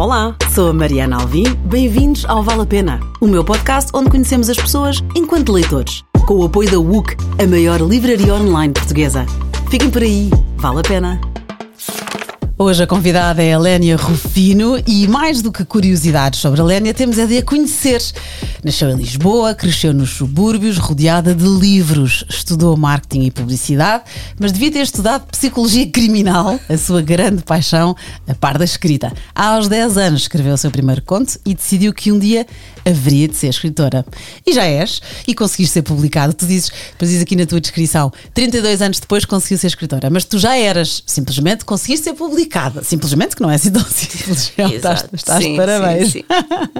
Olá, sou a Mariana Alvim. Bem-vindos ao Vale a Pena, o meu podcast onde conhecemos as pessoas enquanto leitores, com o apoio da WUC, a maior livraria online portuguesa. Fiquem por aí, vale a pena. Hoje a convidada é a Lénia Rufino e mais do que curiosidades sobre a Lénia, temos a de a conhecer. Nasceu em Lisboa, cresceu nos subúrbios, rodeada de livros. Estudou marketing e publicidade, mas devia ter estudado psicologia criminal, a sua grande paixão, a par da escrita. Aos 10 anos escreveu o seu primeiro conto e decidiu que um dia haveria de ser escritora. E já és, e conseguiste ser publicado. Tu dizes, depois dizes aqui na tua descrição, 32 anos depois conseguiu ser escritora, mas tu já eras, simplesmente conseguiste ser Simplesmente que não é assim simples. estás, estás sim, parabéns. Sim, sim.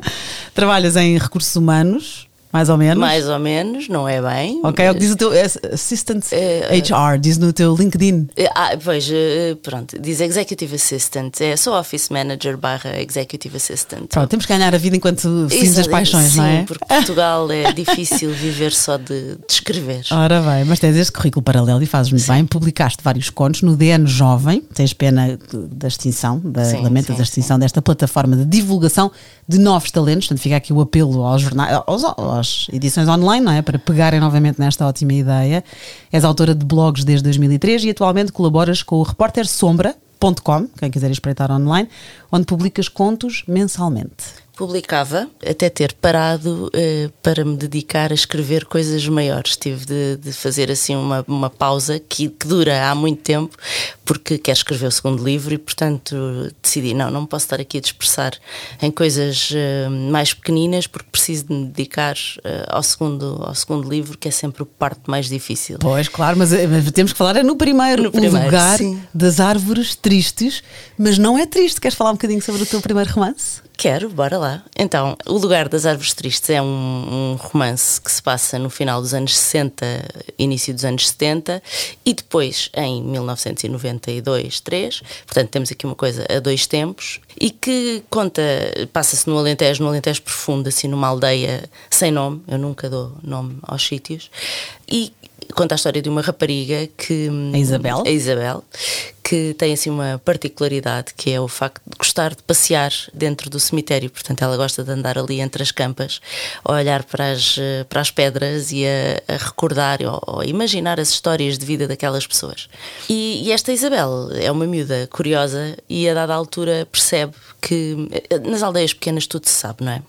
Trabalhas em recursos humanos mais ou menos? Mais ou menos, não é bem. Ok, é o que diz o teu Assistant uh, HR, diz no teu LinkedIn. Uh, ah, veja, uh, pronto, diz Executive Assistant, é só Office Manager barra Executive Assistant. Pronto, temos que ganhar a vida enquanto fins das paixões, sim, não é? Sim, porque Portugal é difícil viver só de, de, escrever. Ora bem, mas tens este currículo paralelo e fazes muito bem, publicaste vários contos no DN Jovem, tens pena da extinção, da, sim, lamentas da extinção sim. desta plataforma de divulgação de novos talentos, portanto fica aqui o apelo aos jornais, aos, aos edições online, não é? Para pegarem novamente nesta ótima ideia. És autora de blogs desde 2003 e atualmente colaboras com o repórter Sombra.com, quem quiser espreitar online, onde publicas contos mensalmente publicava, até ter parado uh, para me dedicar a escrever coisas maiores. Tive de, de fazer assim uma, uma pausa que, que, dura há muito tempo, porque quero escrever o segundo livro e, portanto, decidi: não, não posso estar aqui a dispersar em coisas uh, mais pequeninas, porque preciso de me dedicar uh, ao, segundo, ao segundo livro, que é sempre a parte mais difícil. Pois, claro, mas, mas temos que falar é no primeiro, no primeiro lugar sim. das árvores tristes, mas não é triste. Queres falar um bocadinho sobre o teu primeiro romance? Quero, bora lá. Então, O Lugar das Árvores Tristes é um, um, romance que se passa no final dos anos 60, início dos anos 70 e depois em 1992, 3. Portanto, temos aqui uma coisa a dois tempos e que conta, passa-se no Alentejo, no Alentejo profundo, assim numa aldeia sem nome, eu nunca dou nome aos sítios, e conta a história de uma rapariga que. A Isabel? A Isabel, que tem assim uma particularidade que é o facto de gostar de passear dentro do cemitério. Portanto, ela gosta de andar ali entre as campas, a olhar para as, para as pedras e a, a recordar ou, ou, imaginar as histórias de vida daquelas pessoas. E, e esta Isabel é uma miúda curiosa e a dada altura percebe que nas aldeias pequenas tudo se sabe, não é?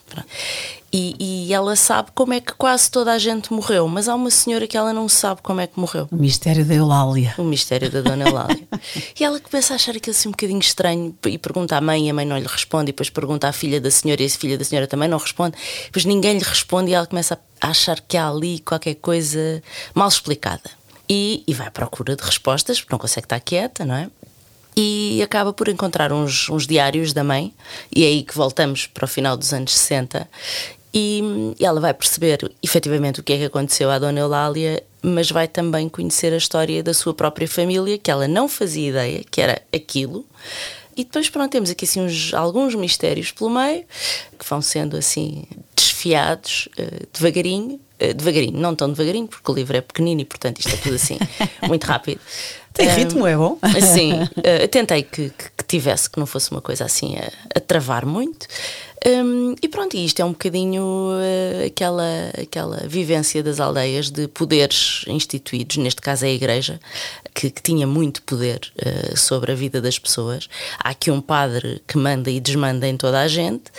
E, e, ela sabe como é que quase toda a gente morreu, mas há uma senhora que ela não sabe como é que morreu. O mistério da Eulália. O mistério da Dona Eulália. e ela começa a achar aquilo assim um bocadinho estranho e pergunta à mãe, e a mãe não lhe responde, e depois pergunta à filha da senhora, e a filha da senhora também não responde. Depois ninguém lhe responde e ela começa a achar que há ali qualquer coisa mal explicada. E, e vai à procura de respostas, porque não consegue estar quieta, não é? e acaba por encontrar uns, uns, diários da mãe, e é aí que voltamos para o final dos anos 60, e, ela vai perceber efetivamente o que é que aconteceu à Dona Eulália, mas vai também conhecer a história da sua própria família, que ela não fazia ideia que era aquilo. E depois, pronto, temos aqui assim uns, alguns mistérios pelo meio, que vão sendo assim desfiados uh, devagarinho, uh, devagarinho, não tão devagarinho, porque o livro é pequenino e, portanto, isto é tudo assim muito rápido. Tem ritmo, um, é bom? Sim, uh, tentei que, que, que, tivesse, que não fosse uma coisa assim a, a travar muito. Um, e pronto, isto é um bocadinho uh, aquela, aquela vivência das aldeias de poderes instituídos, neste caso é a Igreja, que, que tinha muito poder uh, sobre a vida das pessoas. Há aqui um padre que manda e desmanda em toda a gente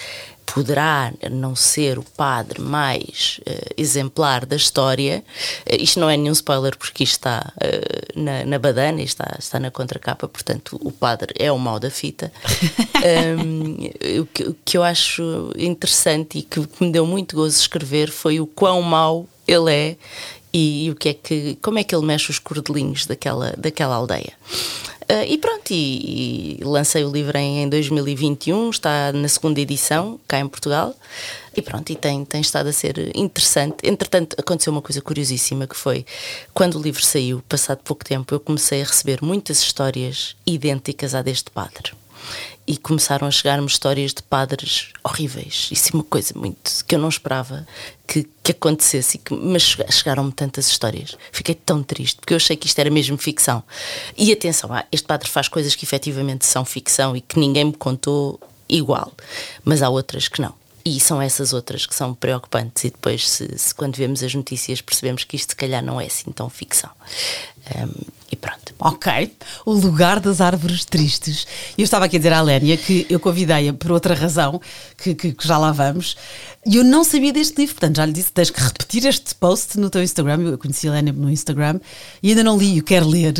poderá não ser o padre mais uh, exemplar da história. Uh, isto não é nenhum spoiler, porque isto está uh, na, na badana, está, está na contracapa, portanto, o padre é o mal da fita. um, o, que, o, que, eu acho interessante e que, que me deu muito gozo escrever foi o quão mau ele é e, e, o que é que, como é que ele mexe os cordelinhos daquela, daquela aldeia. Uh, e pronto, e, e, lancei o livro em, em 2021, está na segunda edição, cá em Portugal. E pronto, e tem, tem estado a ser interessante. Entretanto, aconteceu uma coisa curiosíssima que foi quando o livro saiu, passado pouco tempo, eu comecei a receber muitas histórias idênticas à deste padre e começaram a chegar-me histórias de padres horríveis. Isso é uma coisa muito que eu não esperava que, que acontecesse, que, mas chegaram-me tantas histórias. Fiquei tão triste, porque eu achei que isto era mesmo ficção. E atenção, este padre faz coisas que efetivamente são ficção e que ninguém me contou igual, mas há outras que não. E são essas outras que são preocupantes, e depois, se, se quando vemos as notícias, percebemos que isto se calhar não é assim tão ficção. Um, e pronto. Ok. O lugar das árvores tristes. Eu estava aqui a dizer à Lénia que eu convidei-a por outra razão, que, que, que, já lá vamos, e eu não sabia deste livro, portanto já lhe disse: tens que repetir este post no teu Instagram. Eu conheci a Lénia no Instagram e ainda não li, eu quero ler.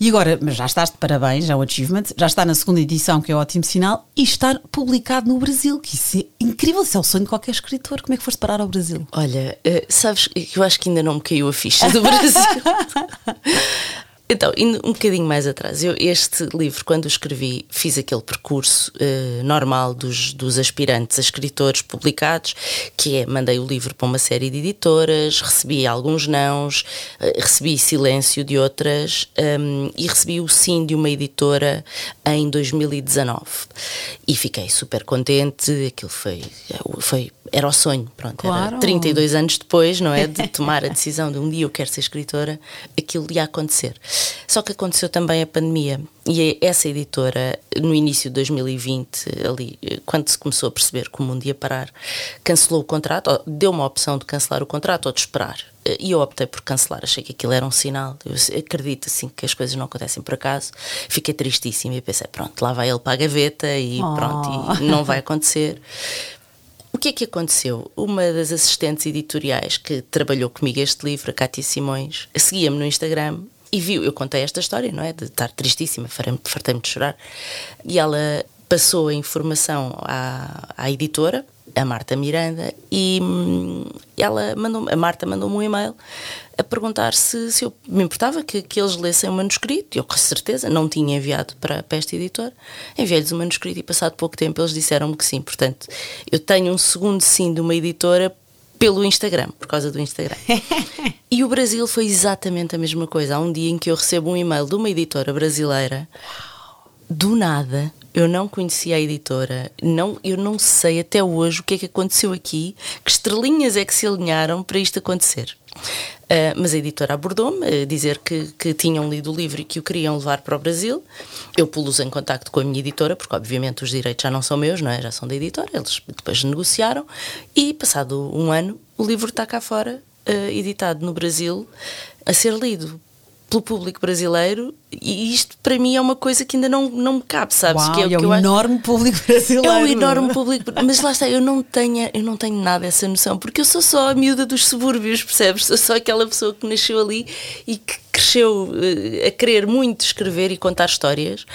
E agora, mas já estás de parabéns, já é um achievement, já está na segunda edição, que é um ótimo sinal, e está publicado no Brasil, que isso é incrível, isso é o sonho de qualquer escritor. Como é que foste parar ao Brasil? Olha, uh, sabes, eu acho que ainda não me caiu a ficha do Brasil. Então, indo um bocadinho mais atrás, eu este livro, quando o escrevi, fiz aquele percurso uh, normal dos, dos aspirantes a escritores publicados, que é, mandei o livro para uma série de editoras, recebi alguns nãos, uh, recebi silêncio de outras um, ehm, e recebi o sim de uma editora em 2019. E fiquei super contente, aquilo foi, foi era o sonho, pronto. Claro. Era 32 anos depois, não é? De tomar a decisão de um dia eu quero ser escritora, aquilo ia acontecer. Só que aconteceu também a pandemia e essa editora, no início de 2020, ali, quando se começou a perceber que o mundo ia parar, cancelou o contrato, deu uma opção de cancelar o contrato ou de esperar. E eu optei por cancelar, achei que aquilo era um sinal. Eu acredito assim que as coisas não acontecem por acaso. Fiquei tristíssima e pensei: pronto, lá vai ele para a gaveta e oh. pronto, e não vai acontecer. O que é que aconteceu? Uma das assistentes editoriais que trabalhou comigo este livro, a Cátia Simões, seguia-me no Instagram e viu, eu contei esta história, não é? De estar tristíssima, fartei-me de chorar. E ela passou a informação à, à editora, a Marta Miranda, e hum, ela mandou a Marta mandou-me um e-mail a perguntar se, se eu me importava que, que eles lessem o manuscrito. Eu, com certeza, não tinha enviado para, para esta editora. Enviei-lhes o manuscrito e, passado pouco tempo, eles disseram-me que sim. Portanto, eu tenho um segundo sim de uma editora pelo Instagram, por causa do Instagram. e o Brasil foi exatamente a mesma coisa. Há um dia em que eu recebo um e-mail de uma editora brasileira, do nada, eu não conhecia a editora, não, eu não sei até hoje o que é que aconteceu aqui, que estrelinhas é que se alinharam para isto acontecer. Uh, mas a editora abordou-me dizer que, que tinham lido o livro e que o queriam levar para o Brasil. Eu pus em contacto com a minha editora, porque obviamente os direitos já não são meus, não é? já são da editora. Eles depois negociaram e, passado um ano, o livro está cá fora, uh, editado no Brasil, a ser lido pelo público brasileiro e isto para mim é uma coisa que ainda não, não me cabe, sabes? Uau, que é, é um enorme acho... público brasileiro. É um enorme público, mas lá está, eu não tenho, eu não tenho nada essa noção, porque eu sou só a miúda dos subúrbios, percebes? Sou só aquela pessoa que nasceu ali e que cresceu uh, a querer muito escrever e contar histórias.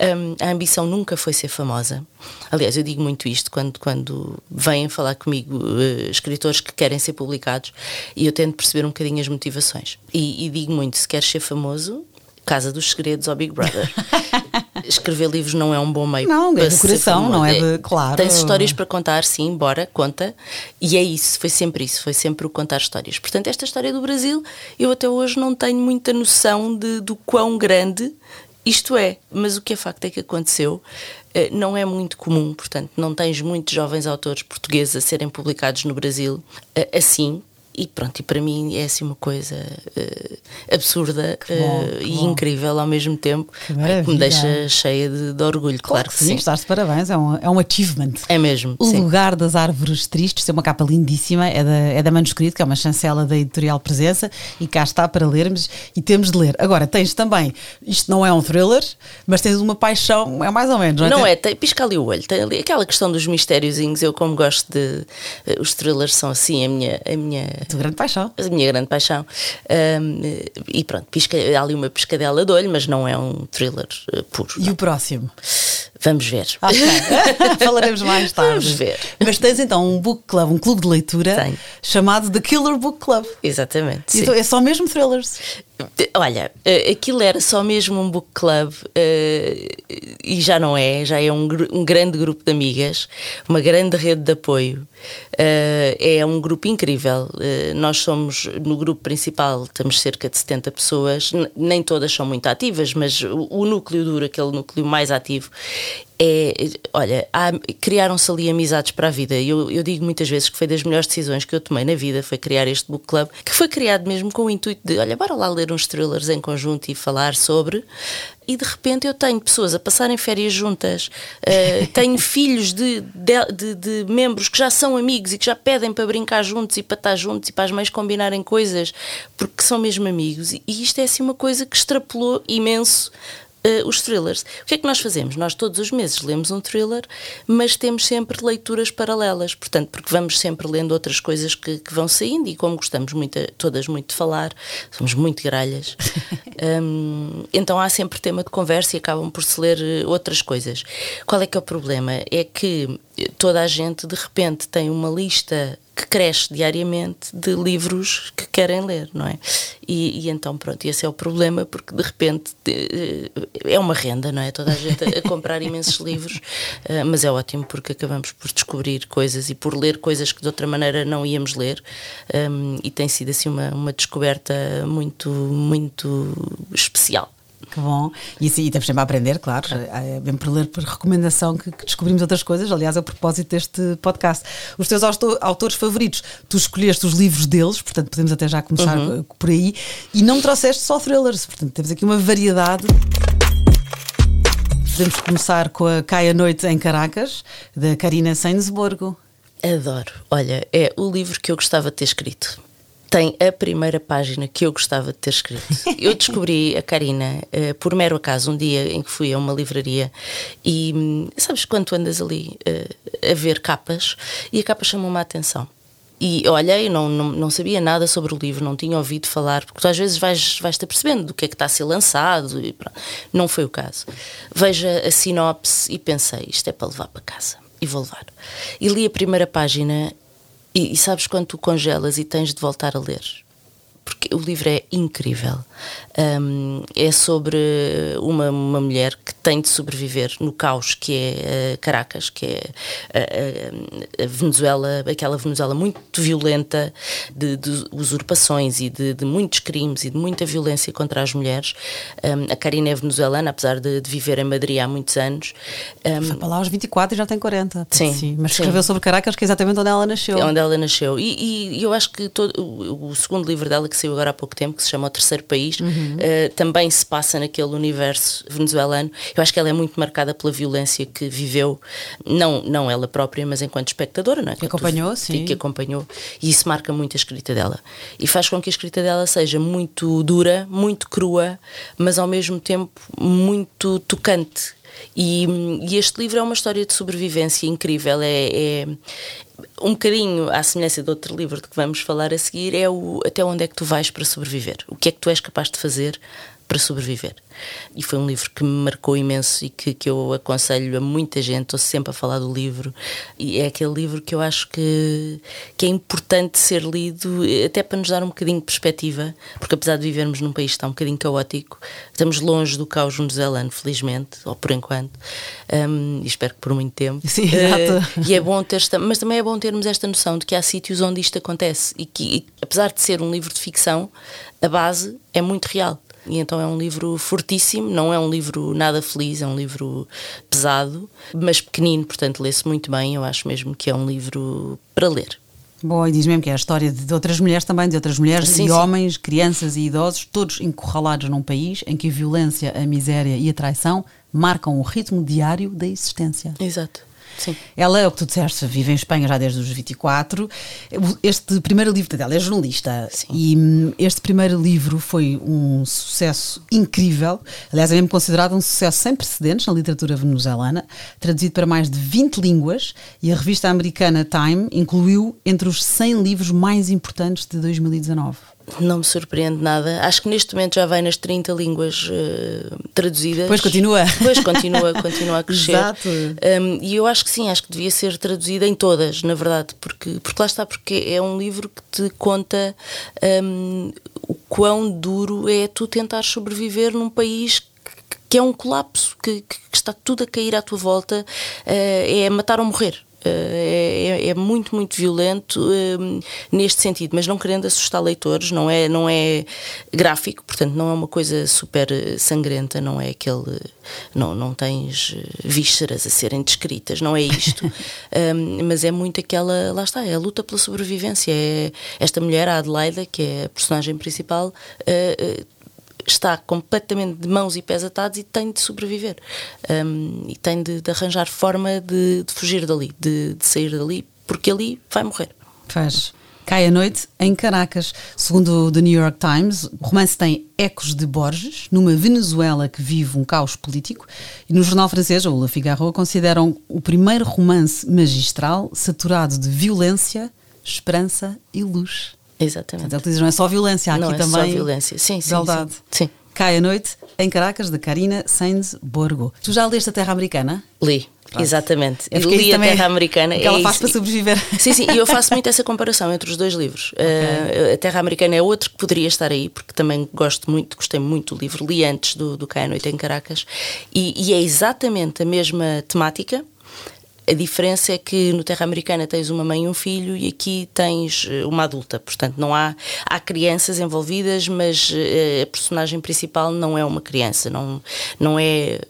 Um, a ambição nunca foi ser famosa. Aliás, eu digo muito isto quando, quando vêm falar comigo uh, escritores que querem ser publicados e eu tento perceber um bocadinho as motivações. E, e digo muito: se queres ser famoso, Casa dos Segredos ao Big Brother. Escrever livros não é um bom meio. Não, é do coração, não é de. Claro. Tens histórias para contar, sim, bora, conta. E é isso, foi sempre isso, foi sempre o contar histórias. Portanto, esta história do Brasil, eu até hoje não tenho muita noção de, do quão grande isto é. Mas o que é facto é que aconteceu. Eh, não é muito comum, portanto, não tens muitos jovens autores portugueses a serem publicados no Brasil eh, assim, e pronto, e para mim é assim uma coisa uh, absurda bom, uh, e bom. incrível ao mesmo tempo, que, que me deixa cheia de, de orgulho, claro, claro que sim. sim. Estás de parabéns, é um, é um achievement. É mesmo. O sim. Lugar das Árvores Tristes, é uma capa lindíssima, é da, é da Manuscrito, que é uma chancela da editorial Presença, e cá está para lermos e temos de ler. Agora, tens também, isto não é um thriller, mas tens uma paixão, é mais ou menos, não é? Não é, tem, pisca ali o olho, tem ali aquela questão dos mistériozinhos, eu como gosto de. Uh, os thrillers são assim, a minha. A minha a tua grande paixão. A minha grande paixão. Um, e pronto, pisca, há ali uma pescadela de olho, mas não é um thriller uh, puro. E não. o próximo? Vamos ver. Okay. Falaremos mais tarde. Vamos ver. Mas tens então um book club, um clube de leitura Tenho. chamado The Killer Book Club. Exatamente. Então é só mesmo thrillers. Olha, eh, aquilo era só mesmo um book club uh, e já não é, já é um, um, grande grupo de amigas, uma grande rede de apoio. Uh, é um grupo incrível. Nós somos, no grupo principal, estamos cerca de 70 pessoas, nem todas são muito ativas, mas o, o núcleo duro, aquele núcleo mais ativo, é, olha, criaram-se ali amizades para a vida. Eu, eu digo muitas vezes que foi das melhores decisões que eu tomei na vida, foi criar este book club, que foi criado mesmo com o intuito de, olha, bora lá ler uns thrillers em conjunto e falar sobre e de repente eu tenho pessoas a passarem férias juntas, uh, tenho filhos de, de, de, de, membros que já são amigos e que já pedem para brincar juntos e para estar juntos e para as mães combinarem coisas porque são mesmo amigos. E isto é assim uma coisa que extrapolou imenso uh, os thrillers. O que é que nós fazemos? Nós todos os meses lemos um thriller, mas temos sempre leituras paralelas, portanto, porque vamos sempre lendo outras coisas que, que vão saindo e como gostamos muito, todas muito de falar, somos muito gralhas, um, então há sempre tema de conversa e acabam por se ler eh, outras coisas. Qual é que é o problema? É que toda a gente de repente tem uma lista que cresce diariamente de livros que querem ler, não é? E, e, então, pronto, esse é o problema, porque de repente é uma renda, não é? Toda a gente a, comprar imensos livros, uh, mas é ótimo porque acabamos por descobrir coisas e por ler coisas que de outra maneira não íamos ler, um, e tem sido assim uma, uma descoberta muito, muito especial. Que bom. E, sim, e temos sempre a aprender, claro. É bem por ler por recomendação que, que, descobrimos outras coisas. Aliás, a propósito deste podcast. Os teus autores favoritos, tu escolheste os livros deles, portanto podemos até já começar uhum. por aí. E não me trouxeste só thrillers, portanto temos aqui uma variedade. Podemos começar com a Cai a Noite em Caracas, da Karina Sainsborgo. Adoro. Olha, é o livro que eu gostava de ter escrito tem a primeira página que eu gostava de ter escrito. Eu descobri a Karina uh, por mero acaso, um dia em que fui a uma livraria e hum, sabes quando andas ali uh, a ver capas e a capa chamou-me a atenção. E olhei, não, não, não, sabia nada sobre o livro, não tinha ouvido falar, porque tu às vezes vais, vais-te apercebendo do que é que está a ser lançado. E não foi o caso. Veja a sinopse e pensei, isto é para levar para casa. E vou levar. E li a primeira página e, e, sabes quando tu congelas e tens de voltar a ler? Porque o livro é incrível. Um, é sobre uma, uma mulher que tem de sobreviver no caos que é uh, Caracas, que é a, a, a, Venezuela, aquela Venezuela muito violenta de, de usurpações e de, de, muitos crimes e de muita violência contra as mulheres. Um, a Karina é venezuelana, apesar de, de, viver em Madrid há muitos anos. Um, Foi para lá aos 24 e já tem 40. Sim, sim mas escreveu sim. sobre Caracas, que é exatamente onde ela nasceu. É onde ela nasceu. E, e eu acho que todo, o, o, segundo livro dela, que saiu agora há pouco tempo, que se chama O Terceiro País, uhum. uh, também se passa naquele universo venezuelano. Eu acho que ela é muito marcada pela violência que viveu, não, não ela própria, mas enquanto espectadora, não é? Que acompanhou, sim. Que acompanhou. E isso marca muito a escrita dela. E faz com que a escrita dela seja muito dura, muito crua, mas ao mesmo tempo muito tocante. E, e, este livro é uma história de sobrevivência incrível. É, é, um bocadinho à semelhança de outro livro de que vamos falar a seguir, é o até onde é que tu vais para sobreviver. O que é que tu és capaz de fazer para sobreviver. E foi um livro que me marcou imenso e que, que eu aconselho a muita gente. Estou sempre a falar do livro, e é aquele livro que eu acho que, que é importante ser lido, até para nos dar um bocadinho de perspectiva, porque apesar de vivermos num país que está um bocadinho caótico, estamos longe do caos venezuelano, felizmente, ou por enquanto, um, e espero que por muito tempo. Sim, exato. Uh, e é bom ter, mas também é bom termos esta noção de que há sítios onde isto acontece e que, e, apesar de ser um livro de ficção, a base é muito real. E então é um livro fortíssimo, não é um livro nada feliz, é um livro pesado, mas pequenino, portanto lê-se muito bem. Eu acho mesmo que é um livro para ler. Bom, e diz mesmo que é a história de outras mulheres também, de outras mulheres, sim, de sim. homens, crianças e idosos, todos encurralados num país em que a violência, a miséria e a traição marcam o ritmo diário da existência. Exato. Sim. Ela é o que tu disseste, vive em Espanha já desde os 24. Este primeiro livro dela é jornalista Sim. e hum, este primeiro livro foi um sucesso incrível. Aliás, é mesmo considerado um sucesso sem precedentes na literatura venezuelana, traduzido para mais de 20 línguas e a revista americana Time incluiu entre os 100 livros mais importantes de 2019. Não me surpreende nada. Acho que neste momento já vai nas 30 línguas uh, traduzidas. Pois continua. Pois continua, continua a crescer. Exato. Um, e eu acho que sim, acho que devia ser traduzida em todas, na verdade, porque, porque lá está, porque é um livro que te conta um, o quão duro é tu tentar sobreviver num país que é um colapso, que, que está tudo a cair à tua volta, uh, é matar ou morrer. É, é, muito, muito violento neste sentido, mas não querendo assustar leitores, não é, não é gráfico, portanto, não é uma coisa super sangrenta, não é aquele. Não, não tens vísceras a serem descritas, não é isto. mas é muito aquela. Lá está, é a luta pela sobrevivência. É esta mulher, a Adelaida, que é a personagem principal está completamente de mãos e pés atados e tem de sobreviver. Um, e tem de, de arranjar forma de, de fugir dali, de, de, sair dali, porque ali vai morrer. Faz. Cai a noite em Caracas. Segundo o The New York Times, o romance tem ecos de Borges, numa Venezuela que vive um caos político. E no jornal francês, o Le Figaro, consideram o primeiro romance magistral saturado de violência, esperança e luz. Exatamente. Portanto, diz, não é só violência, há não aqui é também. Só violência, sim, sim. Beldade. Sim. sim. Cai a noite em Caracas, de Karina Sainz Borgo. Tu já leste a Terra Americana? Li. Pronto. Exatamente. Eu li a Terra Americana. Que ela é faz para sobreviver. Sim, sim, e eu faço muito essa comparação entre os dois livros. Okay. Uh, a Terra Americana é outro que poderia estar aí, porque também gosto muito, gostei muito do livro, li antes do, do Cai a Noite em Caracas, e, e é exatamente a mesma temática, a diferença é que no Terra Americana tens uma mãe e um filho e aqui tens eh, uma adulta. Portanto, não há, há crianças envolvidas, mas eh, a personagem principal não é uma criança, não, não é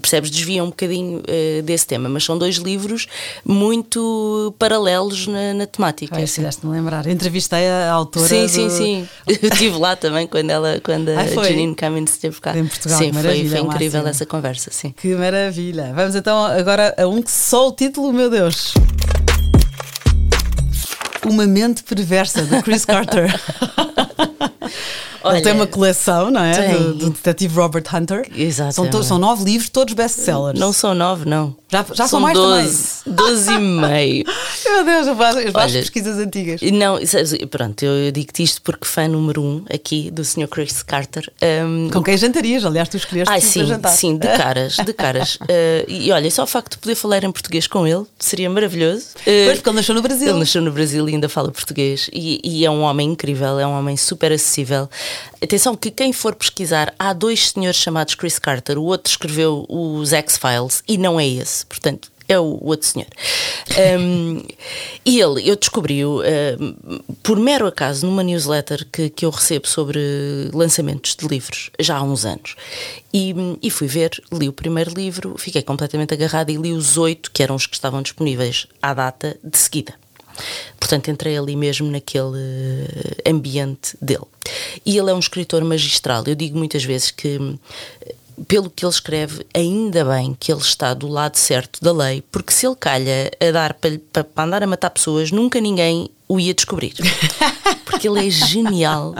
percebes, desvia um bocadinho uh, desse tema, mas são dois livros muito paralelos na, na temática. Ai, fizeste-me lembrar. Entrevistei a autora. Sim, do... sim, sim. Eu estive lá também quando, ela, quando a Janine Cummins esteve cá. Em Portugal, sim, foi, foi incrível essa conversa, sim. Que maravilha. Vamos então agora a um que só o título, meu Deus. Uma mente perversa, de Chris Carter. Olha, Ele tem uma coleção, não é? Do, do, detetive Robert Hunter. Exato. São, são nove livros, todos best-sellers. Não são nove, não. Já, já são, são mais 12, também. 12 e meio. Meu Deus, eu faço, eu faço Olha, pesquisas antigas. Não, pronto, eu digo-te isto porque fã número um aqui do Sr. Chris Carter. Um, Com quem jantarias? Aliás, tu escolheste ai, sim, jantar. Sim, de caras, de caras. uh, e olha, só o facto de poder falar em português com ele seria maravilhoso. Uh, pois, porque ele nasceu no Brasil. Ele nasceu no Brasil e ainda fala português. E, e é um homem incrível, é um homem super acessível. Atenção que quem for pesquisar, há dois senhores chamados Chris Carter. O outro escreveu os X-Files e não é esse. Portanto, é o outro senhor. Um, e ele, eu descobri-o um, por mero acaso numa newsletter que, que eu recebo sobre lançamentos de livros já há uns anos. E, e fui ver, li o primeiro livro, fiquei completamente agarrada e li os oito, que eram os que estavam disponíveis à data, de seguida. Portanto, entrei ali mesmo naquele ambiente dele. E ele é um escritor magistral. Eu digo muitas vezes que pelo que ele escreve, ainda bem que ele está do lado certo da lei, porque se ele calha a dar para, para andar a matar pessoas, nunca ninguém o ia descobrir. Porque ele é genial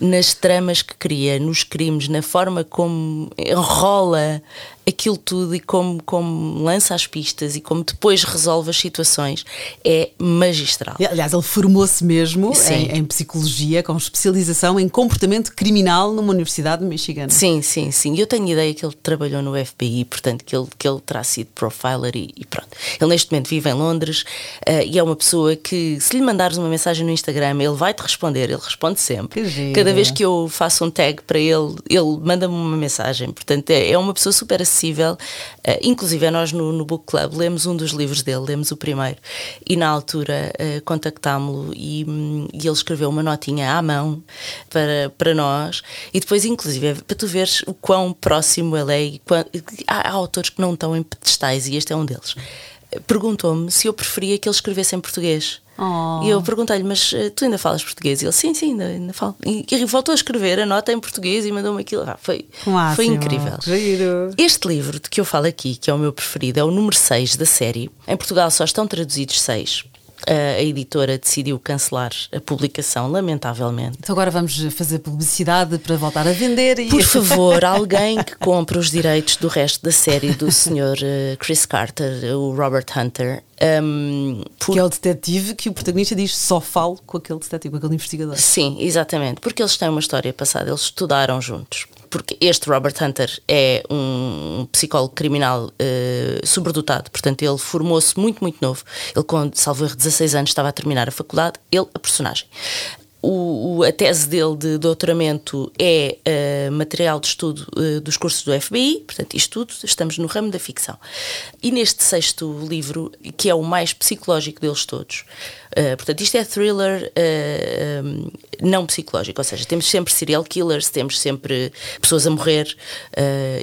nas tramas que cria, nos crimes, na forma como enrola aquilo tudo e como, como lança as pistas e como depois resolve as situações é magistral. Aliás, ele formou-se mesmo em, em, psicologia, com especialização em comportamento criminal numa universidade de Michigan. Sim, sim, sim. Eu tenho ideia que ele trabalhou no FBI, portanto, que ele, que ele terá sido profiler e, e pronto. Ele neste momento vive em Londres uh, e é uma pessoa que, se lhe mandares uma mensagem no Instagram, ele vai-te responder, ele responde sempre. Cada vez que eu faço um tag para ele, ele manda-me uma mensagem. Portanto, é, é uma pessoa super acessível. Uh, inclusive, nós no, no, Book Club lemos um dos livros dele, lemos o primeiro, e na altura uh, contactámo-lo e, um, e, ele escreveu uma notinha à mão para, para nós. E depois, inclusive, é para tu veres o quão próximo ele é. E quão, há, há autores que não estão em pedestais, e este é um deles. Perguntou-me se eu preferia que ele escrevesse em português. Oh. E eu perguntei-lhe, mas uh, tu ainda falas português? E ele, sim, sim, ainda, ainda falo. E, e voltou a escrever a nota em português e mandou-me aquilo. Ah, foi, Máximo. foi incrível. Giro. Este livro de que eu falo aqui, que é o meu preferido, é o número 6 da série. Em Portugal só estão traduzidos 6 a editora decidiu cancelar a publicação, lamentavelmente. Então agora vamos fazer publicidade para voltar a vender. E... Por favor, alguém que compre os direitos do resto da série do Sr. Eh, Chris Carter, o Robert Hunter. Um, por... Que é o detetive que o protagonista diz só falo com aquele detetive, com aquele investigador. Sim, exatamente, porque eles têm uma história passada, eles estudaram juntos porque este Robert Hunter é um psicólogo criminal uh, sobredotado, portanto, ele formou-se muito, muito novo. Ele, com salvo erro, 16 anos, estava a terminar a faculdade, ele, a personagem. O, o, a tese dele de doutoramento é uh, material de estudo uh, dos cursos do FBI, portanto, isto tudo, estamos no ramo da ficção. E neste sexto livro, que é o mais psicológico deles todos, uh, portanto, isto é thriller um, não psicológico, ou seja, temos sempre serial killers, temos sempre pessoas a morrer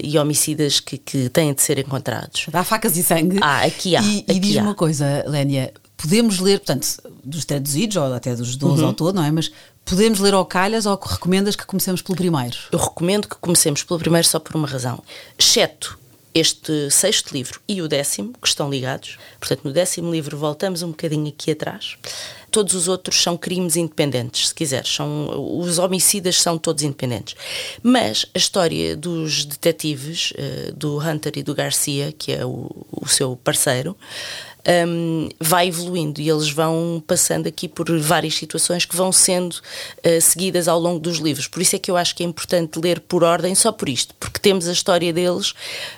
e homicidas que, que, têm de ser encontrados. Há facas e sangue. Ah, aqui há. E, e diz há. uma coisa, Lénia, podemos ler, portanto, dos traduzidos ou até dos 12 uhum. ao todo, não é? Mas podemos ler ao calhas ou recomendas que comecemos pelo primeiro? Eu recomendo que comecemos pelo primeiro só por uma razão. Exceto este sexto livro e o décimo, que estão ligados. Portanto, no décimo livro voltamos um bocadinho aqui atrás. Todos os outros são crimes independentes, se quiseres. São, os homicidas são todos independentes. Mas a história dos detetives, uh, do Hunter e do Garcia, que é o, o seu parceiro, um, vai evoluindo e eles vão passando aqui por várias situações que vão sendo uh, seguidas ao longo dos livros. Por isso é que eu acho que é importante ler por ordem, só por isto, porque temos a história deles.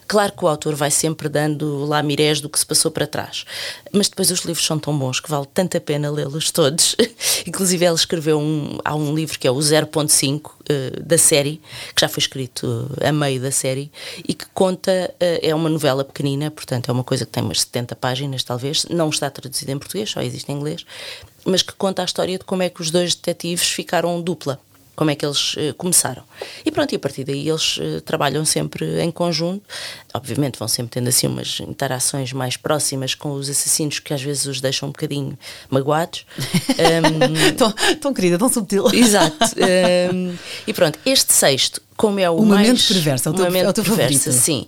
Claro que o autor vai sempre dando lá mirés do que se passou para trás, mas depois os livros são tão bons que vale tanto a pena lê-los todos. Inclusive, ela escreveu um, há um livro que é o 0.5 uh, eh, da série, que já foi escrito a meio da série e que conta, uh, é uma novela pequenina, portanto, é uma coisa que tem umas 70 páginas, talvez, não está traduzida em português, só existe em inglês, mas que conta a história de como é que os dois detetives ficaram dupla como é que eles uh, começaram. E pronto, e a partir daí eles uh, trabalham sempre em conjunto. Obviamente vão sempre tendo assim umas interações mais próximas com os assassinos que às vezes os deixam um bocadinho magoados. Um, tão, tão querida, tão subtil. Exato. Um, e pronto, este sexto, como é o um mais... Momento perverso, é o teu, é o teu perverso, favorito. Sim,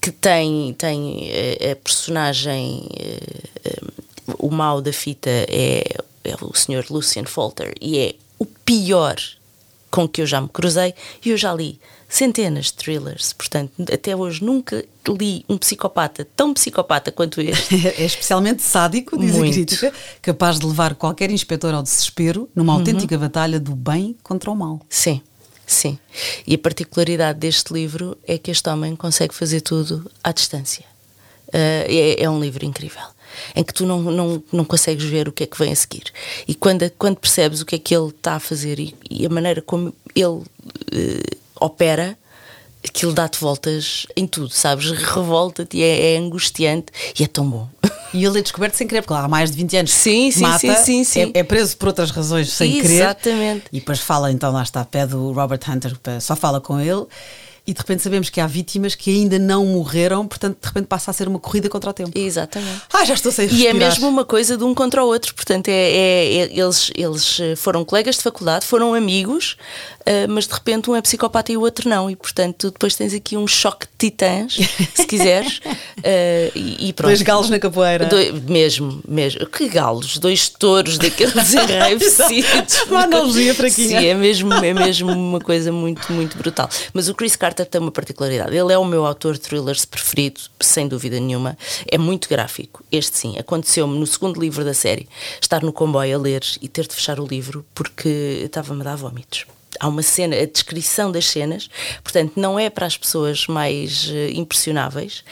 que tem, tem a, eh, a personagem, o mal da fita é, é o Sr. Lucian Falter e é o pior com que eu já me cruzei e eu já li centenas de thrillers, portanto, até hoje nunca li um psicopata tão psicopata quanto este. É especialmente sádico, diz Muito. a crítica, capaz de levar qualquer inspetor ao desespero numa uhum. autêntica batalha do bem contra o mal. Sim. Sim. E a particularidade deste livro é que este homem consegue fazer tudo à distância. Uh, é, é um livro incrível em que tu não, não, não consegues ver o que é que vem a seguir. E quando, quando percebes o que é que ele está a fazer e, e a maneira como ele uh, opera, aquilo dá-te voltas em tudo, sabes? Revolta-te e é, é, angustiante e é tão bom. E ele é descoberto sem querer, porque lá há mais de 20 anos sim, sim, mata, sim, sim, sim. É, é, preso por outras razões sem Exatamente. querer. Exatamente. E depois fala, então lá está, pede o Robert Hunter, só fala com ele e de repente sabemos que há vítimas que ainda não morreram, portanto de repente passa a ser uma corrida contra o tempo. Exatamente. Ah, já estou sem respirar. E é mesmo uma coisa de um contra o outro, portanto é, é, é eles, eles foram colegas de faculdade, foram amigos, uh, mas de repente um é psicopata e o outro não, e portanto depois tens aqui um choque de titãs, se quiseres, uh, e, e, pronto. Dois galos na capoeira. Do, mesmo, mesmo. Que galos? Dois touros daqueles enraivecidos. uma analogia para aqui. Sim, é mesmo, é mesmo uma coisa muito, muito brutal. Mas o Chris Carter tem uma particularidade. Ele é o meu autor de thrillers preferido, sem dúvida nenhuma. É muito gráfico. Este sim. Aconteceu-me no segundo livro da série estar no comboio a ler e ter de fechar o livro porque estava-me a dar vómitos há uma cena, a descrição das cenas, portanto, não é para as pessoas mais uh, impressionáveis,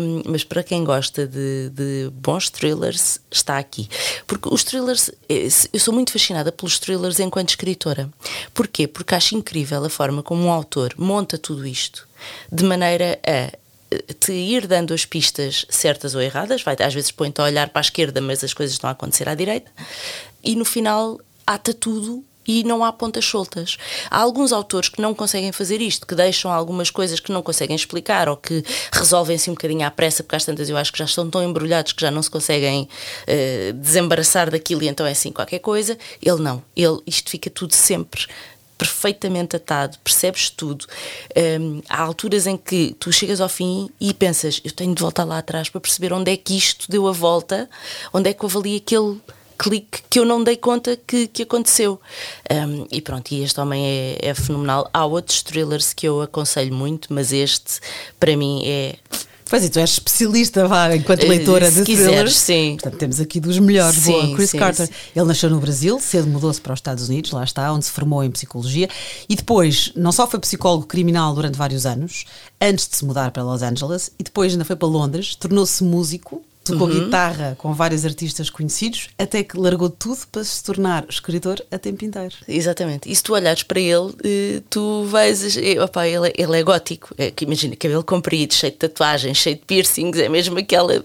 um, mas para quem gosta de, de, bons thrillers, está aqui. Porque os thrillers, eh, eu sou muito fascinada pelos thrillers enquanto escritora. Porquê? Porque acho incrível a forma como um autor monta tudo isto de maneira a eh, te ir dando as pistas certas ou erradas, vai, às vezes põe-te a olhar para a esquerda, mas as coisas estão a acontecer à direita, e no final ata tudo e não há pontas soltas. Há alguns autores que não conseguem fazer isto, que deixam algumas coisas que não conseguem explicar ou que resolvem-se um bocadinho à pressa, porque às tantas eu acho que já estão tão embrulhados que já não se conseguem uh, desembaraçar daquilo e então é assim qualquer coisa. Ele não. Ele, isto fica tudo sempre perfeitamente atado, percebes tudo. Um, há alturas em que tu chegas ao fim e pensas, eu tenho de voltar lá atrás para perceber onde é que isto deu a volta, onde é que houve ali aquele clique que eu não dei conta que, que aconteceu. Um, e pronto, e este homem é, é fenomenal. Há outros thrillers que eu aconselho muito, mas este, para mim, é Pois e tu és especialista, vá, enquanto eh, leitora Se de quiseres, thrillers. sim. Portanto, temos aqui dos melhores. Sim, Boa, Chris sim, Carter. Sim. Ele nasceu no Brasil, cedo mudou-se para os Estados Unidos, lá está, onde se formou em psicologia. E depois, não só foi psicólogo criminal durante vários anos, antes de se mudar para Los Angeles, e depois ainda foi para Londres, tornou-se músico tocou uhum. guitarra com vários artistas conhecidos, até que largou tudo para se tornar escritor a tempo inteiro. Exatamente. E se tu olhares para ele, eh, tu vais. Opa, ele, é, ele é gótico. É, que imagina, cabelo comprido, cheio de tatuagens, cheio de piercings, é mesmo aquela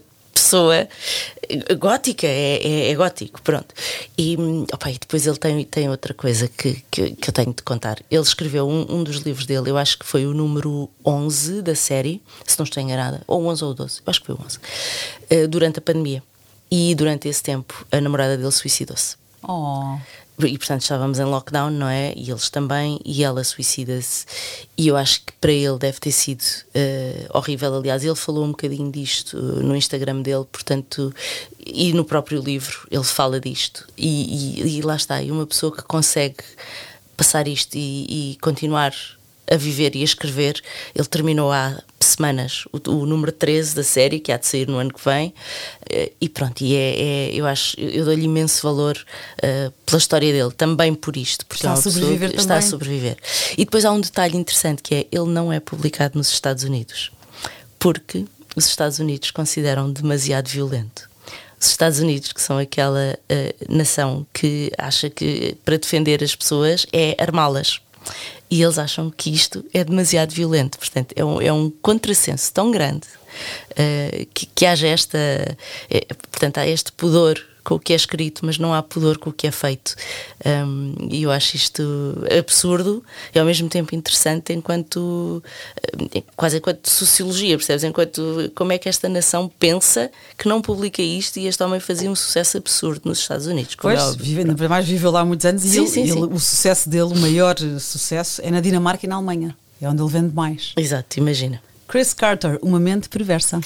pessoa gótica, é, é, é, gótico, pronto. E, opa, e depois ele tem, tem outra coisa que, que, que eu tenho de contar. Ele escreveu um, um, dos livros dele, eu acho que foi o número 11 da série, se não estou enganada, ou 11 ou 12, eu acho que foi o 11, uh, durante a pandemia. E durante esse tempo a namorada dele suicidou-se. Oh e portanto estávamos em lockdown, não é? E eles também, e ela suicida-se. E eu acho que para ele deve ter sido uh, horrível. Aliás, ele falou um bocadinho disto uh, no Instagram dele, portanto, e no próprio livro ele fala disto. E, e, e lá está, e uma pessoa que consegue passar isto e, e continuar a viver e a escrever. Ele terminou há semanas o, o, número 13 da série, que há de sair no ano que vem. Eh, e pronto, e é, é eu acho, eu dou-lhe imenso valor uh, pela história dele, também por isto, porque está, é a sobreviver está a sobreviver. E depois há um detalhe interessante que é ele não é publicado nos Estados Unidos, porque os Estados Unidos consideram demasiado violento os Estados Unidos, que são aquela uh, nação que acha que para defender as pessoas é armá-las e eles acham que isto é demasiado violento. Portanto, é um, é um contrassenso tão grande uh, que, que haja esta. É, portanto, há este pudor com o que é escrito, mas não há pudor com o que é feito. Um, e eu acho isto absurdo e ao mesmo tempo interessante enquanto quase enquanto sociologia, percebes? Enquanto como é que esta nação pensa que não publica isto e este homem fazia um sucesso absurdo nos Estados Unidos. É pois, é vive, mais viveu lá muitos anos sim, e ele, sim, ele, sim. o sucesso dele, o maior sucesso, é na Dinamarca e na Alemanha. É onde ele vende mais. Exato, imagina. Chris Carter, Uma Mente Perversa.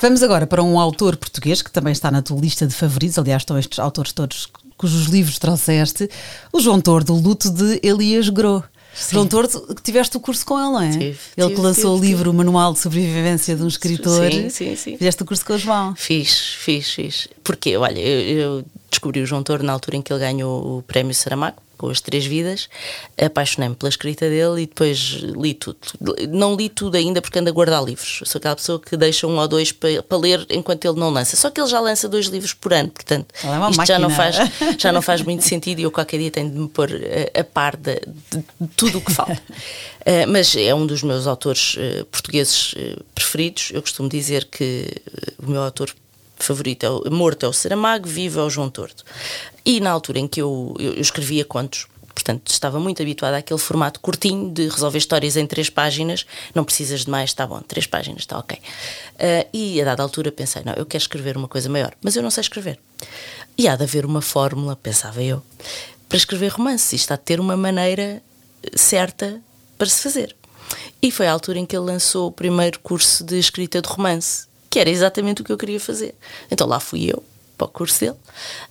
Vamos agora para um autor português que também está na tua lista de favoritos. Aliás, estão estes autores todos cujos livros trouxeste. O João Tordo, o luto de Elias Gros. Sim. João Tordo, tiveste o curso com ele, não é? Tive, ele que lançou tive, o livro tive. Manual de Sobrevivência de um Escritor. Sim, sim, sim. Fizeste o curso com o João. Fiz, fiz, fiz. Porque, olha, eu, eu descobri o João Tordo na altura em que ele ganhou o prémio Saramago com as três vidas, apaixonei-me pela escrita dele e depois li tudo. Não li tudo ainda porque ando a guardar livros. sou aquela pessoa que deixa um ou dois para, para ler enquanto ele não lança. Só que ele já lança dois livros por ano, portanto, é isto já não, faz, já não faz muito sentido e eu qualquer dia tenho de me pôr a, a par de, de, de, tudo o que falta. Uh, mas é um dos meus autores uh, portugueses uh, preferidos. Eu costumo dizer que o meu autor favorito é o, morto é o Saramago, vivo é o João Tordo. E na altura em que eu, eu, eu escrevia contos, portanto estava muito habituada àquele formato curtinho de resolver histórias em três páginas, não precisas de mais, está bom, três páginas, está ok. Uh, e a dada altura pensei, não, eu quero escrever uma coisa maior, mas eu não sei escrever. E há de haver uma fórmula, pensava eu, para escrever romances, isto há de ter uma maneira certa para se fazer. E foi a altura em que ele lançou o primeiro curso de escrita de romance que era exatamente o que eu queria fazer. Então lá fui eu para o curso dele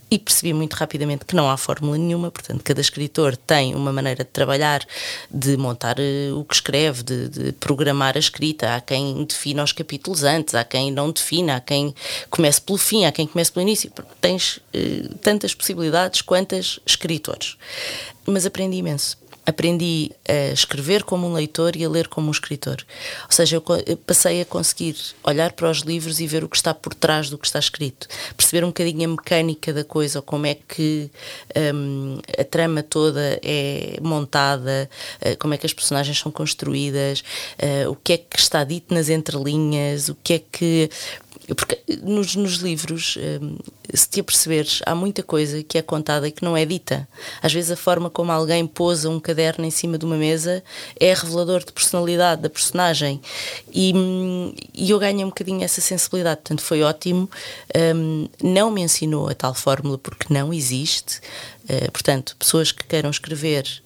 e percebi muito rapidamente que não há fórmula nenhuma, portanto, cada escritor tem uma maneira de trabalhar, de montar uh, o que escreve, de, de, programar a escrita. Há quem defina os capítulos antes, há quem não defina, há quem comece pelo fim, há quem comece pelo início. Tens uh, tantas possibilidades quantas escritores. Mas aprendi imenso aprendi a escrever como um leitor e a ler como um escritor. Ou seja, eu passei a conseguir olhar para os livros e ver o que está por trás do que está escrito, perceber um bocadinho a mecânica da coisa, como é que um, a trama toda é montada, uh, como é que as personagens são construídas, uh, o que é que está dito nas entrelinhas, o que é que porque nos, nos livros, hum, se te aperceberes, há muita coisa que é contada e que não é dita. Às vezes, a forma como alguém pousa um caderno em cima de uma mesa é revelador de personalidade da personagem. E, e eu ganhei um bocadinho essa sensibilidade. Portanto, foi ótimo. Um, não me ensinou a tal fórmula porque não existe. Uh, portanto, pessoas que queiram escrever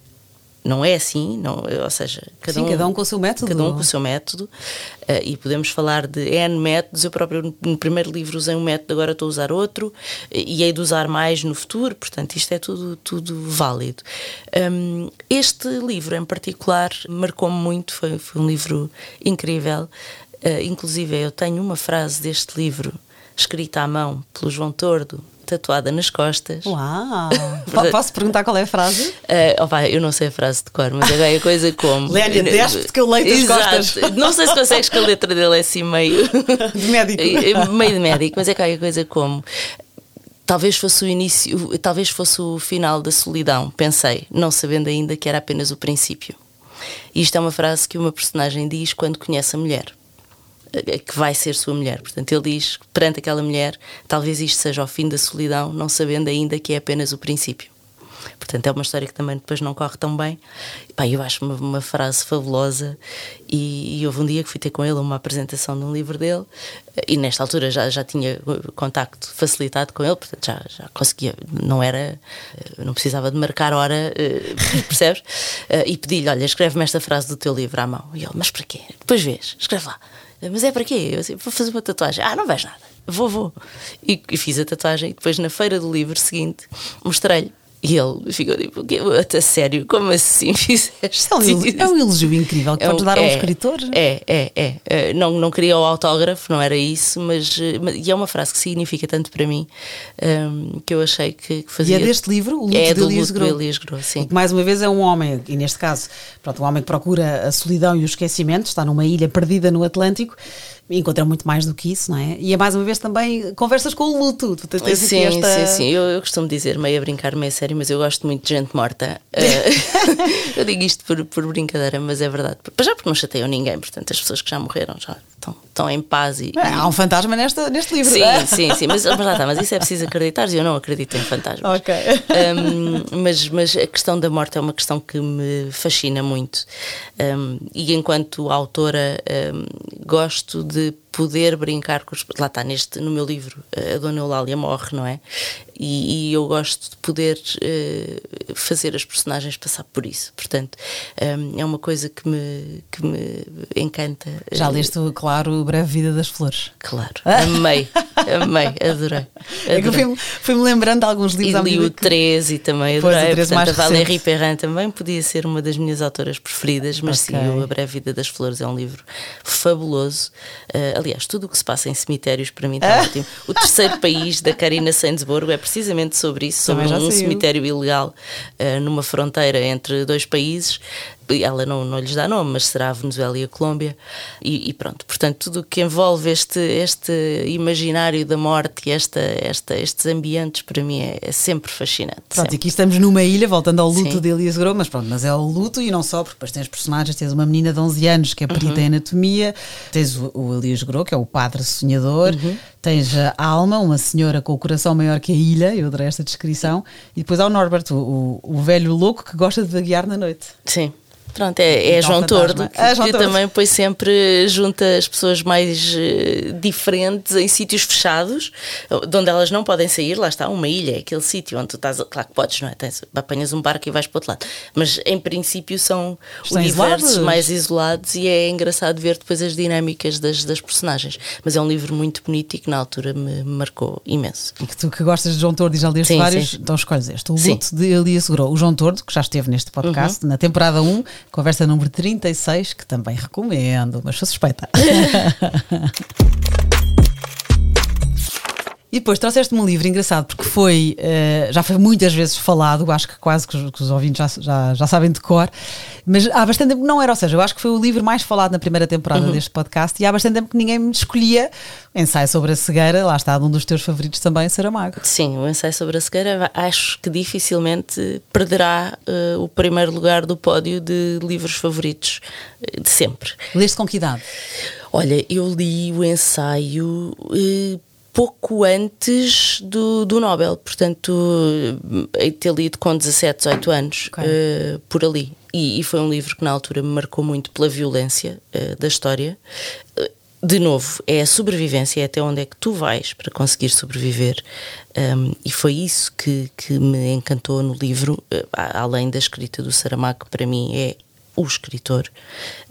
não é assim, não, ou seja, cada, Sim, um, cada um com o seu método. Cada um com o seu método, uh, e podemos falar de N métodos. Eu próprio, no primeiro livro, usei um método, agora estou a usar outro, e hei de usar mais no futuro, portanto, isto é tudo, tudo válido. Um, este livro, em particular, marcou-me muito, foi, foi, um livro incrível. Uh, inclusive, eu tenho uma frase deste livro, escrita à mão pelo João Tordo, tatuada nas costas. Uau! Posso perguntar qual é a frase? Uh, opa, eu não sei a frase de cor, mas é a coisa como. Lénia, deste que eu leio as costas. Não sei se consegues que a letra dele é assim meio. De médico. meio de médico, mas é qualquer coisa como talvez fosse o início, talvez fosse o final da solidão, pensei, não sabendo ainda que era apenas o princípio. E isto é uma frase que uma personagem diz quando conhece a mulher, eh, que vai ser sua mulher. Portanto, ele diz perante aquela mulher, talvez isto seja o fim da solidão, não sabendo ainda que é apenas o princípio. Portanto, é uma história que também depois não corre tão bem. Pá, eu acho uma, uma frase fabulosa. E, e, houve um dia que fui ter com ele uma apresentação de um livro dele, e nesta altura já, já tinha contacto facilitado com ele, portanto já, já conseguia, não era, eh, não precisava de marcar hora, eh, percebes? Eh, e pedi-lhe: Olha, escreve-me esta frase do teu livro à mão. E ele: Mas para quê? Depois vês, escreve lá. Mas é para quê? Eu assim, vou fazer uma tatuagem. Ah, não vais nada. Vou, vou. E, e fiz a tatuagem. E depois, na feira do livro seguinte, mostrei-lhe e ele ficou tipo, a sério, como assim fizeste? É um, elogio, é um elogio incrível que é, podes dar um é, escritor. É, é, é, é. Não, não queria o autógrafo, não era isso, mas, mas e é uma frase que significa tanto para mim um, que eu achei que, que, fazia. E é deste livro, o Luto é de Elias Gros. sim. que mais uma vez é um homem, e neste caso, pronto, um homem que procura a solidão e o esquecimento, está numa ilha perdida no Atlântico encontra muito mais do que isso, não é? E é mais uma vez também conversas com o luto. Tu tens sim, esta... sim, sim. Eu, eu, costumo dizer, meio a brincar, meio a sério, mas eu gosto muito de gente morta. Uh, eu digo isto por, por brincadeira, mas é verdade. Já porque não chateiam ninguém, portanto, as pessoas que já morreram já estão, estão em paz. E, é, há um fantasma nesta, neste livro. Sim, é? sim, sim, mas, mas mas isso é preciso acreditar e eu não acredito em fantasmas. Ok. Um, mas, mas a questão da morte é uma questão que me fascina muito. Um, e enquanto autora, um, gosto de de poder brincar com os. Lá está, neste, no meu livro, a Dona Eulália morre, não é? E, e eu gosto de poder uh, fazer as personagens passar por isso. Portanto, um, é uma coisa que me, que me encanta. Já leste, claro, o Breve Vida das Flores? Claro, amei, amei, adorei. adorei. É que eu fui-me fui lembrando de alguns livros. E li o que... 13 também adorei. Pois, Portanto, a Valérie Perrin também podia ser uma das minhas autoras preferidas, mas okay. sim, A Breve Vida das Flores é um livro fabuloso. Uh, aliás, tudo o que se passa em cemitérios para mim está ótimo. O Terceiro País, da Karina Sainsborgo, é precisamente sobre isso, sobre um saiu. cemitério ilegal uh, numa fronteira entre dois países ela não, não lhes dá nome, mas será a Venezuela e a Colômbia, e, e pronto. Portanto, tudo o que envolve este, este imaginário da morte e esta, esta, estes ambientes, para mim, é, é sempre fascinante. Pronto, sempre. e aqui estamos numa ilha, voltando ao luto Sim. de Elias Gros, mas pronto, mas é o luto e não só, porque depois tens personagens, tens uma menina de 11 anos que é perita uhum. em anatomia, tens o, o Elias Gros, que é o padre sonhador, uhum. tens a Alma, uma senhora com o coração maior que a ilha, eu adorei esta descrição, e depois há o Norbert, o, o, o velho louco que gosta de vaguear na noite. Sim. Pronto, é, é João Tordo, que, é João que Tordo. também pois sempre junta as pessoas mais uh, diferentes em sítios fechados, de onde elas não podem sair, lá está, uma ilha, é aquele sítio onde tu estás, claro que podes, não é? Tens, apanhas um barco e vais para o outro lado, mas em princípio são Estão universos isolados. mais isolados e é engraçado ver depois as dinâmicas das, das personagens. Mas é um livro muito bonito e que na altura me marcou imenso. E que tu que gostas de João Tordo e já leste vários, sim. então escolhes este, o Luto de Elias Segurou. O João Tordo, que já esteve neste podcast, uhum. na temporada 1, Conversa número 36, que também recomendo, mas sou suspeita. E depois trouxeste-me um livro engraçado, porque foi, uh, já foi muitas vezes falado, acho que quase que os, que os ouvintes já, já, já, sabem de cor, mas há bastante tempo que não era, ou seja, eu acho que foi o livro mais falado na primeira temporada uhum. deste podcast e há bastante tempo que ninguém me escolhia. Ensaio sobre a cegueira, lá está, um dos teus favoritos também, Saramago. Sim, o ensaio sobre a cegueira acho que dificilmente perderá uh, o primeiro lugar do pódio de livros favoritos uh, de sempre. Leste com que idade? Olha, eu li o ensaio pouco antes do, do Nobel, portanto, hei ter lido com 17, 18 anos, okay. uh, por ali. E, e, foi um livro que na altura me marcou muito pela violência uh, da história. Uh, de novo, é a sobrevivência, é até onde é que tu vais para conseguir sobreviver. Um, e foi isso que, que me encantou no livro, além da escrita do Saramago, que para mim é o escritor.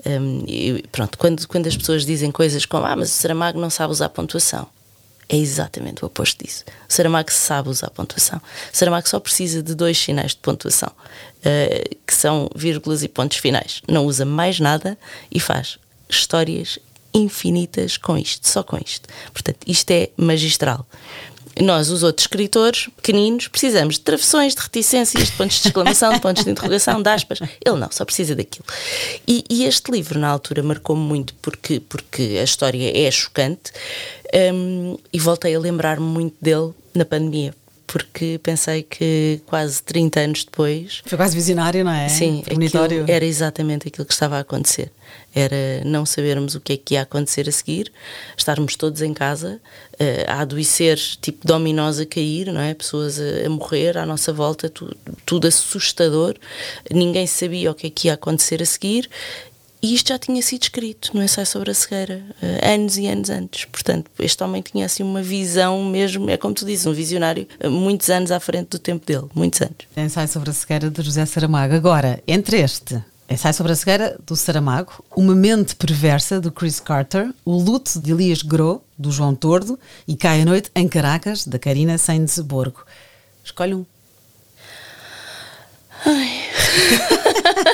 Um, e pronto, quando, quando as pessoas dizem coisas como Ah, mas o Saramago não sabe usar pontuação é exatamente o oposto disso. O Saramago sabe usar pontuação. O Saramago só precisa de dois sinais de pontuação, uh, que são vírgulas e pontos finais. Não usa mais nada e faz histórias infinitas com isto, só com isto. Portanto, isto é magistral. Nós, os outros escritores pequeninos, precisamos de travessões, de reticências, de pontos de exclamação, de pontos de interrogação, de aspas. Ele não, só precisa daquilo. E, e este livro, na altura, marcou-me muito porque, porque a história é chocante um, e voltei a lembrar-me muito dele na pandemia porque pensei que quase 30 anos depois. Foi quase visionário, não é? Sim, era exatamente aquilo que estava a acontecer. Era não sabermos o que é que ia acontecer a seguir, estarmos todos em casa, uh, a adoecer, tipo dominós a cair, não é? Pessoas a, morrer à nossa volta, tu, tudo assustador, ninguém sabia o que é que ia acontecer a seguir e isto já tinha sido escrito no ensaio sobre a cegueira, uh, anos e anos antes. Portanto, este homem tinha assim uma visão mesmo, é como tu dizes, um visionário, uh, muitos anos à frente do tempo dele, muitos anos. Ensaio sobre a cegueira de José Saramago. Agora, entre este, ensaio sobre a cegueira do Saramago, Uma Mente Perversa do Chris Carter, O Luto de Elias Gros, do João Tordo, e Cai a Noite em Caracas, da Karina Sainz-Borgo. Escolhe um. Ai.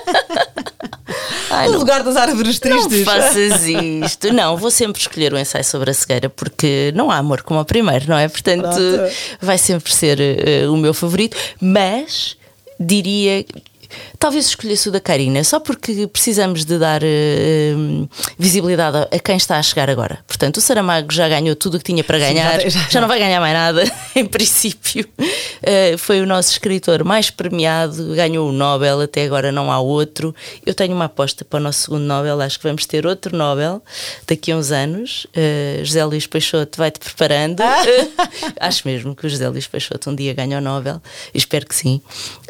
Ai, no lugar das árvores tristes. Não faças isto. Não, vou sempre escolher o um ensaio sobre a cegueira porque não há amor como o primeiro, não é? Portanto, Pronto. vai sempre ser uh, o meu favorito, mas diria Talvez escolhesse o da Karina, só porque precisamos de dar uh, visibilidade a quem está a chegar agora. Portanto, o Saramago já ganhou tudo o que tinha para ganhar, já, já, já, não vai ganhar mais nada, em princípio. Uh, foi o nosso escritor mais premiado, ganhou o Nobel, até agora não há outro. Eu tenho uma aposta para o nosso segundo Nobel, acho que vamos ter outro Nobel daqui a uns anos. Uh, José Luís Peixoto vai-te preparando. Ah. acho mesmo que o José Luís Peixoto um dia ganha o Nobel, espero que sim.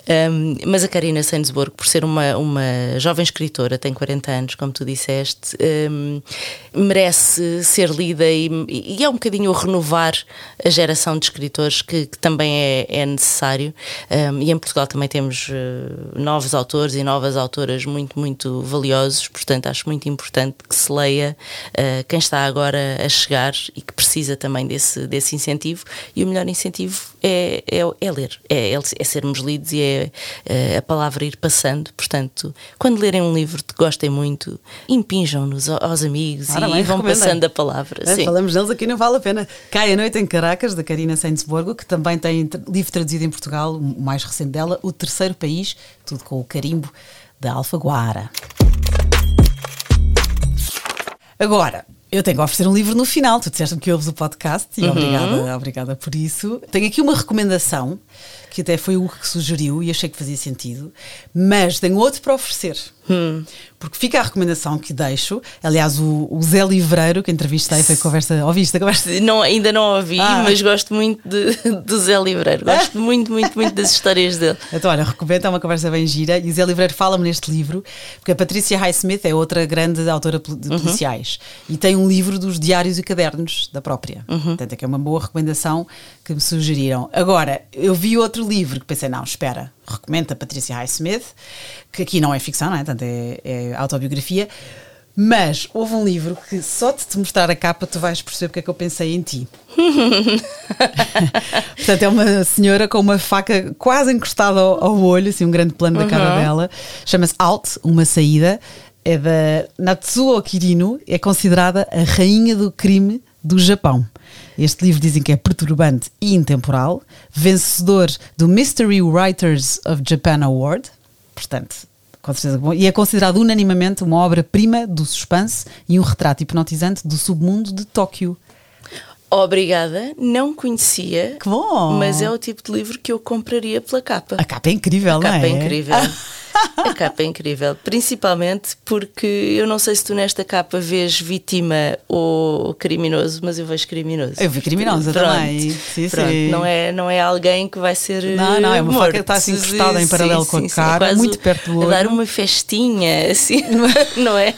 Um, mas a Karina Sainsborg, por ser uma, uma jovem escritora, tem 40 anos, como tu disseste, um, merece ser lida e, e, é um bocadinho renovar a geração de escritores que, que também é, é necessário. Um, e em Portugal também temos uh, novos autores e novas autoras muito, muito valiosos, portanto acho muito importante que se leia uh, quem está agora a chegar e que precisa também desse, desse incentivo. E o melhor incentivo é, é, é ler, é, é sermos lidos e é uh, a palavra ir passando. Portanto, quando lerem um livro que gostem muito, impinjam-nos aos amigos Ora, e bem, vão passando a palavra. É, falamos deles aqui, não vale a pena. Cai a Noite em Caracas, da Karina Sainsborgo, que também tem livro traduzido em Portugal, o mais recente dela, O Terceiro País, tudo com o carimbo da Alfaguara. Agora, eu tenho que oferecer um livro no final. Tu disseste-me que ouves o podcast e uhum. obrigada, obrigada por isso. Tenho aqui uma recomendação que até foi o que sugeriu e achei que fazia sentido, mas tenho outro para oferecer. Hum. Porque fica a recomendação que deixo. Aliás, o, o Zé Livreiro, que entrevistei, foi conversa. Ouviste a conversa? Não, ainda não ouvi, ah. mas gosto muito de, do Zé Livreiro. Gosto muito, muito, muito das histórias dele. Então, olha, recomendo, é uma conversa bem gira. E o Zé Livreiro fala-me neste livro, porque a Patrícia Highsmith é outra grande autora de uhum. policiais uhum. e tem um livro dos diários e cadernos da própria. Uhum. Portanto, é que é uma boa recomendação que me sugeriram. Agora, eu vi outro livro que pensei, não, espera, recomendo a Patrícia Highsmith, que aqui não é ficção, não é? Portanto, é, é autobiografia. Mas houve um livro que só de te mostrar a capa tu vais perceber porque é que eu pensei em ti. Portanto, é uma senhora com uma faca quase encostada ao, ao olho, assim, um grande plano uhum. da cara dela. Chama-se Alt, uma saída. É da Natsuo Kirino, é considerada a rainha do crime do Japão. Este livro dizem que é perturbante e intemporal, vencedor do Mystery Writers of Japan Award, portanto, com certeza bom, e é considerado unanimamente uma obra-prima do suspense e um retrato hipnotizante do submundo de Tóquio. Obrigada, não conhecia. Que bom! Mas é o tipo de livro que eu compraria pela capa. A capa é incrível, a não é? A capa é incrível. A capa é incrível, principalmente porque eu não sei se tu nesta capa vês vítima ou criminoso, mas eu vejo criminoso. Eu vi criminosa pronto, também. Sim, pronto, sim. Não, é, não é alguém que vai ser. Não, não, é uma morto. faca que está assim encostada em paralelo sim, com a cara, muito perto do olho. A dar uma festinha, assim, não é?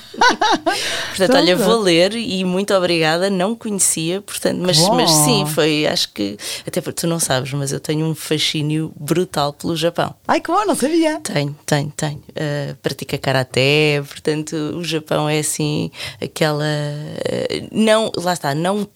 portanto, olha, vou ler e muito obrigada, não conhecia, portanto, mas, mas sim, foi, acho que, até porque tu não sabes, mas eu tenho um fascínio brutal pelo Japão. Ai, que bom, não sabia. Tenho, tenho tenho. Uh, pratica karaté, portanto, o Japão é assim aquela. Uh, não, lá está, não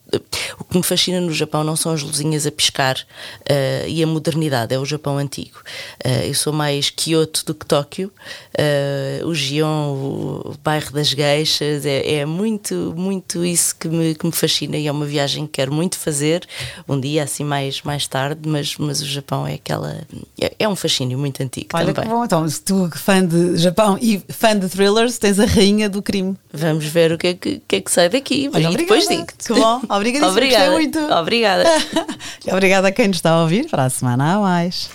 o que me fascina no Japão não são as luzinhas a piscar uh, e a modernidade, é o Japão antigo. Uh, eu sou mais Kyoto do que Tóquio, uh, o Gion, o bairro das geixas, é, é, muito, muito isso que me, que me fascina e é uma viagem que quero muito fazer, um dia assim mais, mais tarde, mas, mas o Japão é aquela. É, é um fascínio muito antigo. Olha também. que bom, então, se tu fã de Japão e fã de thrillers, tens a rainha do crime. Vamos ver o que é que, que, é que sai daqui. Olha, e depois digo-te. Que bom, obrigada. Obrigada. muito. Obrigada. obrigada a quem nos está a ouvir. Para a semana a mais.